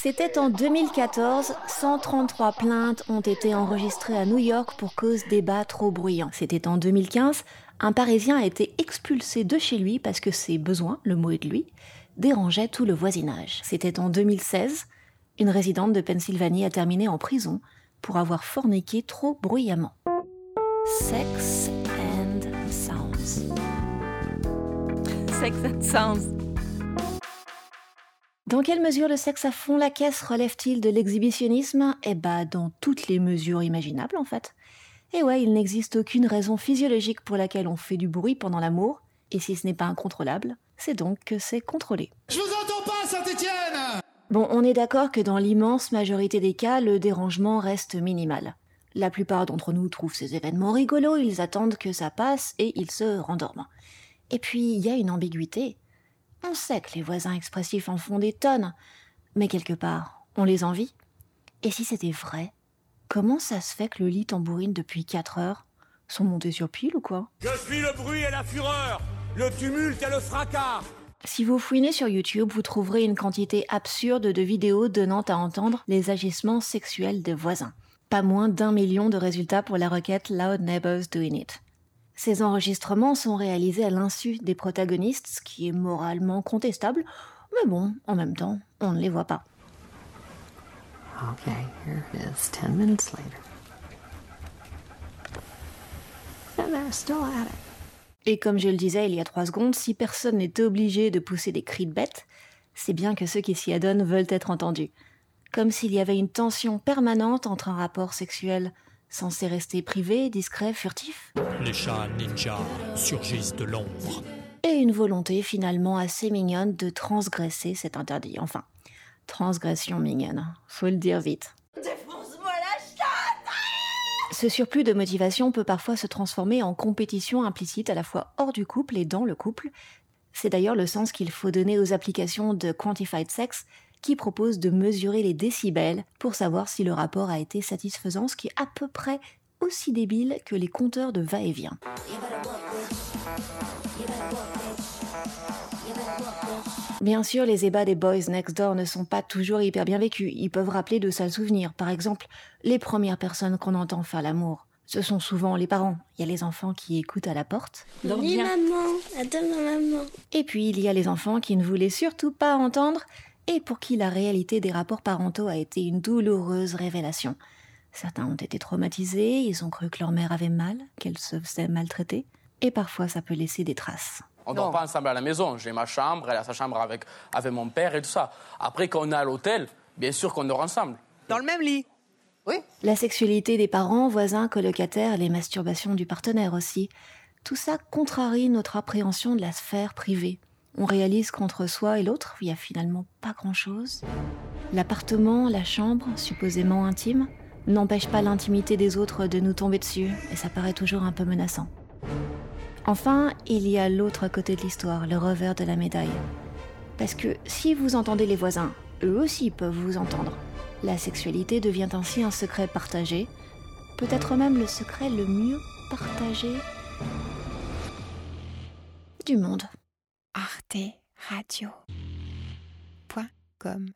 C'était en 2014, 133 plaintes ont été enregistrées à New York pour cause d'ébats trop bruyants. C'était en 2015, un Parisien a été expulsé de chez lui parce que ses besoins, le mot est de lui, dérangeaient tout le voisinage. C'était en 2016, une résidente de Pennsylvanie a terminé en prison pour avoir forniqué trop bruyamment. Sex and Sounds. Sex and Sounds. Dans quelle mesure le sexe à fond la caisse relève-t-il de l'exhibitionnisme? Eh bah, dans toutes les mesures imaginables en fait. Et ouais, il n'existe aucune raison physiologique pour laquelle on fait du bruit pendant l'amour, et si ce n'est pas incontrôlable, c'est donc que c'est contrôlé. Je vous entends pas, Saint-Étienne Bon, on est d'accord que dans l'immense majorité des cas, le dérangement reste minimal. La plupart d'entre nous trouvent ces événements rigolos, ils attendent que ça passe et ils se rendorment. Et puis, il y a une ambiguïté. On sait que les voisins expressifs en font des tonnes, mais quelque part, on les envie. Et si c'était vrai, comment ça se fait que le lit tambourine depuis 4 heures Sont montés sur pile ou quoi? Je suis le bruit et la fureur, le tumulte et le fracas. Si vous fouinez sur YouTube, vous trouverez une quantité absurde de vidéos donnant à entendre les agissements sexuels des voisins. Pas moins d'un million de résultats pour la requête Loud Neighbors Doing It. Ces enregistrements sont réalisés à l'insu des protagonistes, ce qui est moralement contestable, mais bon, en même temps, on ne les voit pas. Okay, here it is, 10 minutes later. And they're still at it. Et comme je le disais il y a trois secondes, si personne n'est obligé de pousser des cris de bête, c'est bien que ceux qui s'y adonnent veulent être entendus. Comme s'il y avait une tension permanente entre un rapport sexuel censé rester privé, discret, furtif, Les chats ninjas surgissent de l'ombre. et une volonté finalement assez mignonne de transgresser cet interdit. Enfin, transgression mignonne, faut le dire vite. Ce surplus de motivation peut parfois se transformer en compétition implicite à la fois hors du couple et dans le couple. C'est d'ailleurs le sens qu'il faut donner aux applications de Quantified Sex qui proposent de mesurer les décibels pour savoir si le rapport a été satisfaisant, ce qui est à peu près aussi débile que les compteurs de va-et-vient. Bien sûr, les ébats des boys next door ne sont pas toujours hyper bien vécus. Ils peuvent rappeler de sales souvenirs. Par exemple, les premières personnes qu'on entend faire l'amour. Ce sont souvent les parents. Il y a les enfants qui écoutent à la porte. Oui, maman, attends ma maman. Et puis, il y a les enfants qui ne voulaient surtout pas entendre et pour qui la réalité des rapports parentaux a été une douloureuse révélation. Certains ont été traumatisés, ils ont cru que leur mère avait mal, qu'elle se faisait maltraiter, et parfois ça peut laisser des traces. On dort pas ensemble à la maison. J'ai ma chambre, elle a sa chambre avec, avec mon père et tout ça. Après, quand on est à l'hôtel, bien sûr qu'on dort ensemble. Dans le même lit. La sexualité des parents, voisins, colocataires, les masturbations du partenaire aussi, tout ça contrarie notre appréhension de la sphère privée. On réalise qu'entre soi et l'autre, il n'y a finalement pas grand-chose. L'appartement, la chambre, supposément intime, n'empêche pas l'intimité des autres de nous tomber dessus, et ça paraît toujours un peu menaçant. Enfin, il y a l'autre côté de l'histoire, le revers de la médaille. Parce que si vous entendez les voisins, eux aussi peuvent vous entendre. La sexualité devient ainsi un secret partagé, peut-être même le secret le mieux partagé du monde. Arte Radio. Point com.